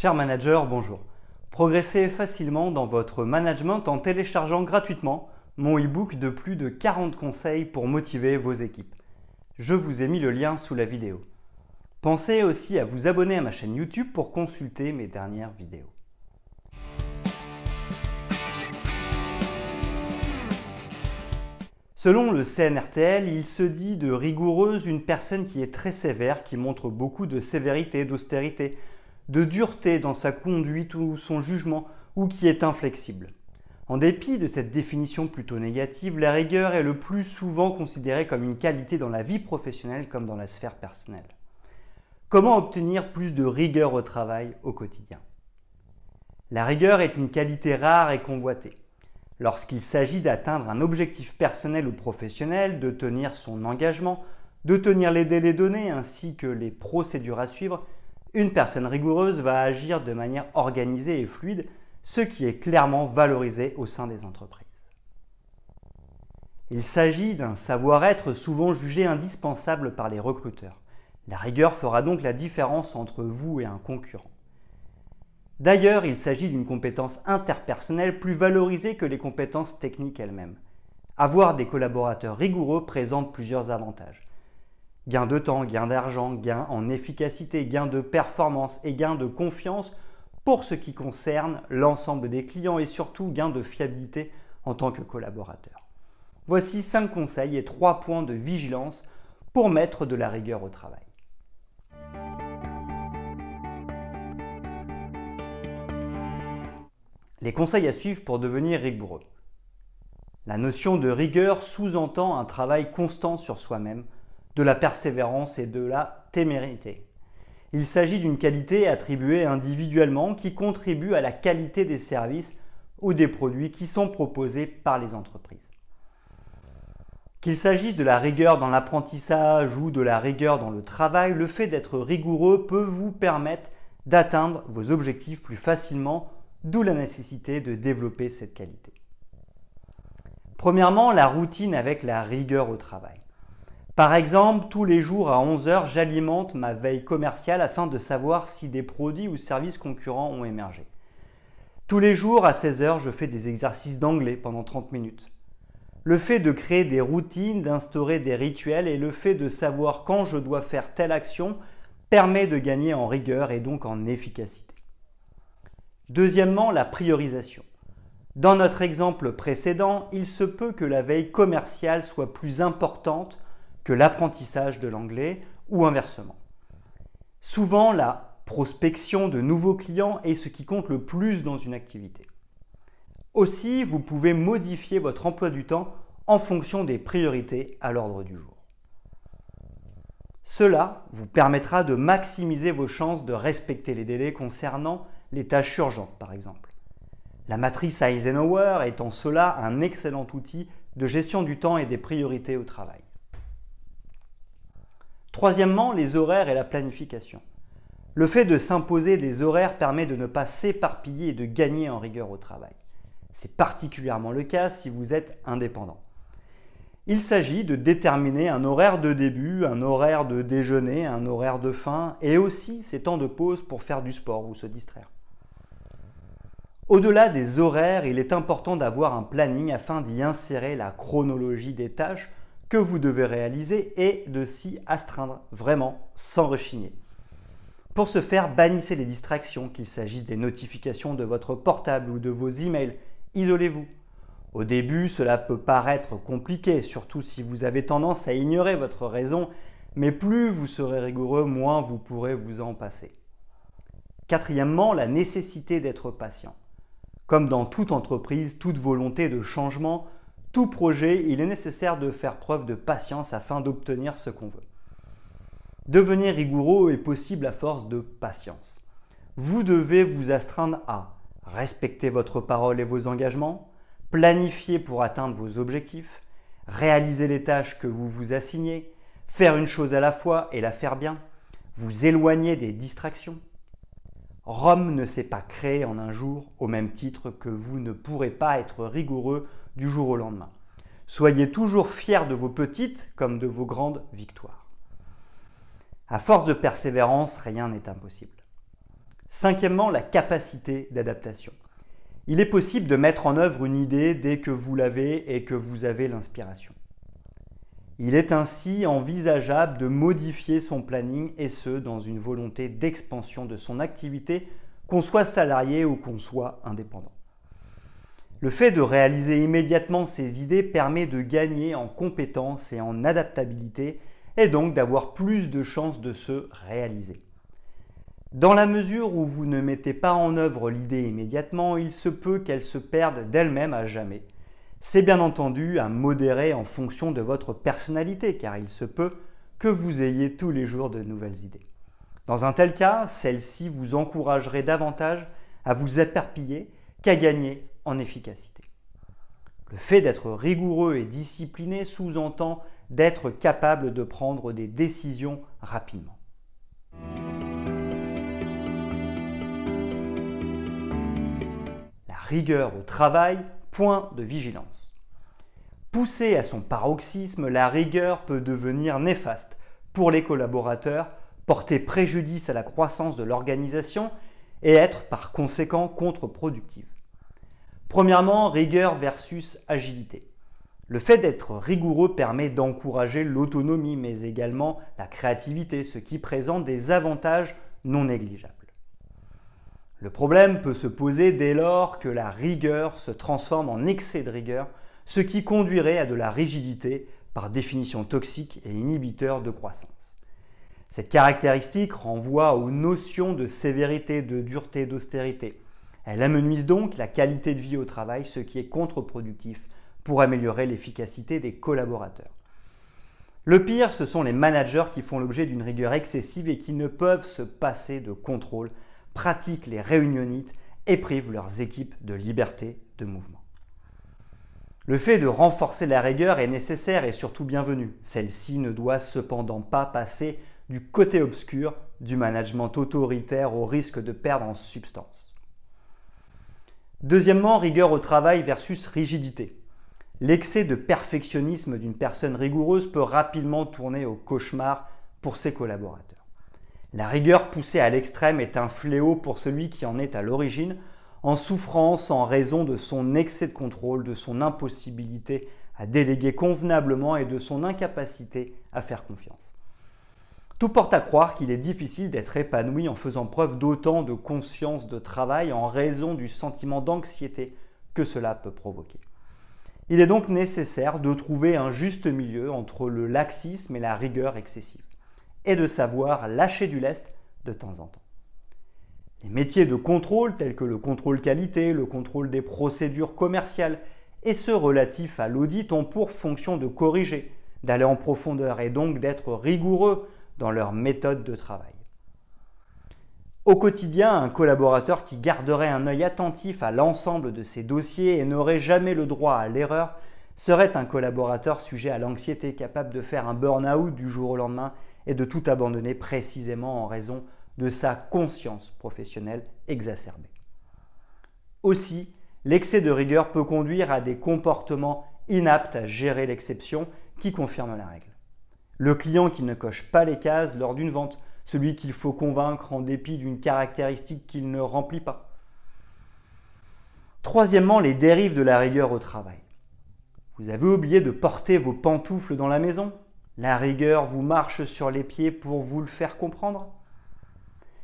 Cher manager, bonjour. Progressez facilement dans votre management en téléchargeant gratuitement mon e-book de plus de 40 conseils pour motiver vos équipes. Je vous ai mis le lien sous la vidéo. Pensez aussi à vous abonner à ma chaîne YouTube pour consulter mes dernières vidéos. Selon le CNRTL, il se dit de rigoureuse une personne qui est très sévère, qui montre beaucoup de sévérité, d'austérité, de dureté dans sa conduite ou son jugement, ou qui est inflexible. En dépit de cette définition plutôt négative, la rigueur est le plus souvent considérée comme une qualité dans la vie professionnelle comme dans la sphère personnelle. Comment obtenir plus de rigueur au travail au quotidien? La rigueur est une qualité rare et convoitée. Lorsqu'il s'agit d'atteindre un objectif personnel ou professionnel, de tenir son engagement, de tenir les délais donnés ainsi que les procédures à suivre, une personne rigoureuse va agir de manière organisée et fluide, ce qui est clairement valorisé au sein des entreprises. Il s'agit d'un savoir-être souvent jugé indispensable par les recruteurs. La rigueur fera donc la différence entre vous et un concurrent. D'ailleurs, il s'agit d'une compétence interpersonnelle plus valorisée que les compétences techniques elles-mêmes. Avoir des collaborateurs rigoureux présente plusieurs avantages. Gain de temps, gain d'argent, gain en efficacité, gain de performance et gain de confiance pour ce qui concerne l'ensemble des clients et surtout gain de fiabilité en tant que collaborateur. Voici 5 conseils et 3 points de vigilance pour mettre de la rigueur au travail. Les conseils à suivre pour devenir rigoureux. La notion de rigueur sous-entend un travail constant sur soi-même, de la persévérance et de la témérité. Il s'agit d'une qualité attribuée individuellement qui contribue à la qualité des services ou des produits qui sont proposés par les entreprises. Qu'il s'agisse de la rigueur dans l'apprentissage ou de la rigueur dans le travail, le fait d'être rigoureux peut vous permettre d'atteindre vos objectifs plus facilement d'où la nécessité de développer cette qualité. Premièrement, la routine avec la rigueur au travail. Par exemple, tous les jours à 11h, j'alimente ma veille commerciale afin de savoir si des produits ou services concurrents ont émergé. Tous les jours à 16h, je fais des exercices d'anglais pendant 30 minutes. Le fait de créer des routines, d'instaurer des rituels et le fait de savoir quand je dois faire telle action permet de gagner en rigueur et donc en efficacité. Deuxièmement, la priorisation. Dans notre exemple précédent, il se peut que la veille commerciale soit plus importante que l'apprentissage de l'anglais ou inversement. Souvent, la prospection de nouveaux clients est ce qui compte le plus dans une activité. Aussi, vous pouvez modifier votre emploi du temps en fonction des priorités à l'ordre du jour. Cela vous permettra de maximiser vos chances de respecter les délais concernant les tâches urgentes par exemple. La matrice Eisenhower est en cela un excellent outil de gestion du temps et des priorités au travail. Troisièmement, les horaires et la planification. Le fait de s'imposer des horaires permet de ne pas s'éparpiller et de gagner en rigueur au travail. C'est particulièrement le cas si vous êtes indépendant. Il s'agit de déterminer un horaire de début, un horaire de déjeuner, un horaire de fin et aussi ses temps de pause pour faire du sport ou se distraire. Au-delà des horaires, il est important d'avoir un planning afin d'y insérer la chronologie des tâches que vous devez réaliser et de s'y astreindre vraiment sans rechigner. Pour ce faire, bannissez les distractions, qu'il s'agisse des notifications de votre portable ou de vos emails. Isolez-vous. Au début, cela peut paraître compliqué, surtout si vous avez tendance à ignorer votre raison, mais plus vous serez rigoureux, moins vous pourrez vous en passer. Quatrièmement, la nécessité d'être patient. Comme dans toute entreprise, toute volonté de changement, tout projet, il est nécessaire de faire preuve de patience afin d'obtenir ce qu'on veut. Devenir rigoureux est possible à force de patience. Vous devez vous astreindre à respecter votre parole et vos engagements, planifier pour atteindre vos objectifs, réaliser les tâches que vous vous assignez, faire une chose à la fois et la faire bien, vous éloigner des distractions, Rome ne s'est pas créé en un jour au même titre que vous ne pourrez pas être rigoureux du jour au lendemain. Soyez toujours fiers de vos petites comme de vos grandes victoires. À force de persévérance, rien n'est impossible. Cinquièmement, la capacité d'adaptation. Il est possible de mettre en œuvre une idée dès que vous l'avez et que vous avez l'inspiration. Il est ainsi envisageable de modifier son planning et ce, dans une volonté d'expansion de son activité, qu'on soit salarié ou qu'on soit indépendant. Le fait de réaliser immédiatement ses idées permet de gagner en compétences et en adaptabilité et donc d'avoir plus de chances de se réaliser. Dans la mesure où vous ne mettez pas en œuvre l'idée immédiatement, il se peut qu'elle se perde d'elle-même à jamais. C'est bien entendu à modérer en fonction de votre personnalité, car il se peut que vous ayez tous les jours de nouvelles idées. Dans un tel cas, celle-ci vous encouragerait davantage à vous éparpiller qu'à gagner en efficacité. Le fait d'être rigoureux et discipliné sous-entend d'être capable de prendre des décisions rapidement. rigueur au travail, point de vigilance. Poussée à son paroxysme, la rigueur peut devenir néfaste pour les collaborateurs, porter préjudice à la croissance de l'organisation et être par conséquent contre-productive. Premièrement, rigueur versus agilité. Le fait d'être rigoureux permet d'encourager l'autonomie mais également la créativité, ce qui présente des avantages non négligeables. Le problème peut se poser dès lors que la rigueur se transforme en excès de rigueur, ce qui conduirait à de la rigidité, par définition toxique et inhibiteur de croissance. Cette caractéristique renvoie aux notions de sévérité, de dureté, d'austérité. Elle amenuise donc la qualité de vie au travail, ce qui est contre-productif pour améliorer l'efficacité des collaborateurs. Le pire, ce sont les managers qui font l'objet d'une rigueur excessive et qui ne peuvent se passer de contrôle pratiquent les réunionites et privent leurs équipes de liberté de mouvement. Le fait de renforcer la rigueur est nécessaire et surtout bienvenu. Celle-ci ne doit cependant pas passer du côté obscur du management autoritaire au risque de perdre en substance. Deuxièmement, rigueur au travail versus rigidité. L'excès de perfectionnisme d'une personne rigoureuse peut rapidement tourner au cauchemar pour ses collaborateurs. La rigueur poussée à l'extrême est un fléau pour celui qui en est à l'origine, en souffrance en raison de son excès de contrôle, de son impossibilité à déléguer convenablement et de son incapacité à faire confiance. Tout porte à croire qu'il est difficile d'être épanoui en faisant preuve d'autant de conscience de travail en raison du sentiment d'anxiété que cela peut provoquer. Il est donc nécessaire de trouver un juste milieu entre le laxisme et la rigueur excessive et de savoir lâcher du lest de temps en temps. Les métiers de contrôle tels que le contrôle qualité, le contrôle des procédures commerciales et ceux relatifs à l'audit ont pour fonction de corriger, d'aller en profondeur et donc d'être rigoureux dans leur méthode de travail. Au quotidien, un collaborateur qui garderait un œil attentif à l'ensemble de ses dossiers et n'aurait jamais le droit à l'erreur serait un collaborateur sujet à l'anxiété, capable de faire un burn-out du jour au lendemain et de tout abandonner précisément en raison de sa conscience professionnelle exacerbée. Aussi, l'excès de rigueur peut conduire à des comportements inaptes à gérer l'exception qui confirme la règle. Le client qui ne coche pas les cases lors d'une vente, celui qu'il faut convaincre en dépit d'une caractéristique qu'il ne remplit pas. Troisièmement, les dérives de la rigueur au travail. Vous avez oublié de porter vos pantoufles dans la maison La rigueur vous marche sur les pieds pour vous le faire comprendre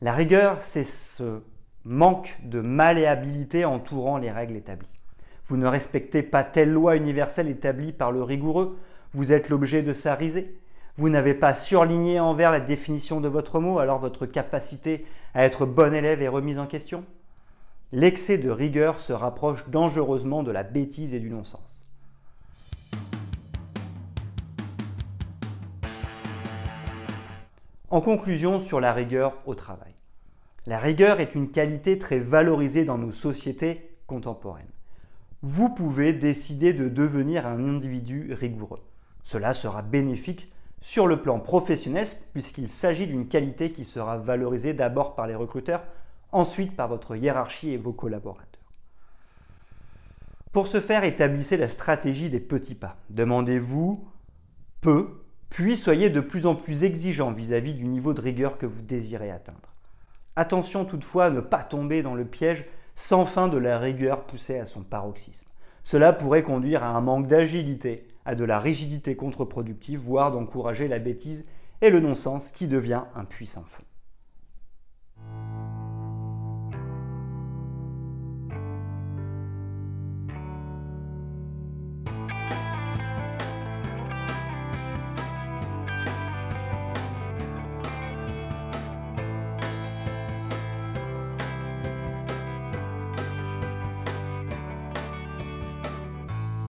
La rigueur, c'est ce manque de malléabilité entourant les règles établies. Vous ne respectez pas telle loi universelle établie par le rigoureux, vous êtes l'objet de sa. Vous n'avez pas surligné envers la définition de votre mot, alors votre capacité à être bon élève est remise en question? L'excès de rigueur se rapproche dangereusement de la bêtise et du non-sens. En conclusion sur la rigueur au travail. La rigueur est une qualité très valorisée dans nos sociétés contemporaines. Vous pouvez décider de devenir un individu rigoureux. Cela sera bénéfique sur le plan professionnel puisqu'il s'agit d'une qualité qui sera valorisée d'abord par les recruteurs, ensuite par votre hiérarchie et vos collaborateurs. Pour ce faire, établissez la stratégie des petits pas. Demandez-vous peu puis soyez de plus en plus exigeant vis-à-vis du niveau de rigueur que vous désirez atteindre. Attention toutefois à ne pas tomber dans le piège sans fin de la rigueur poussée à son paroxysme. Cela pourrait conduire à un manque d'agilité, à de la rigidité contre-productive, voire d'encourager la bêtise et le non-sens qui devient un puissant fond.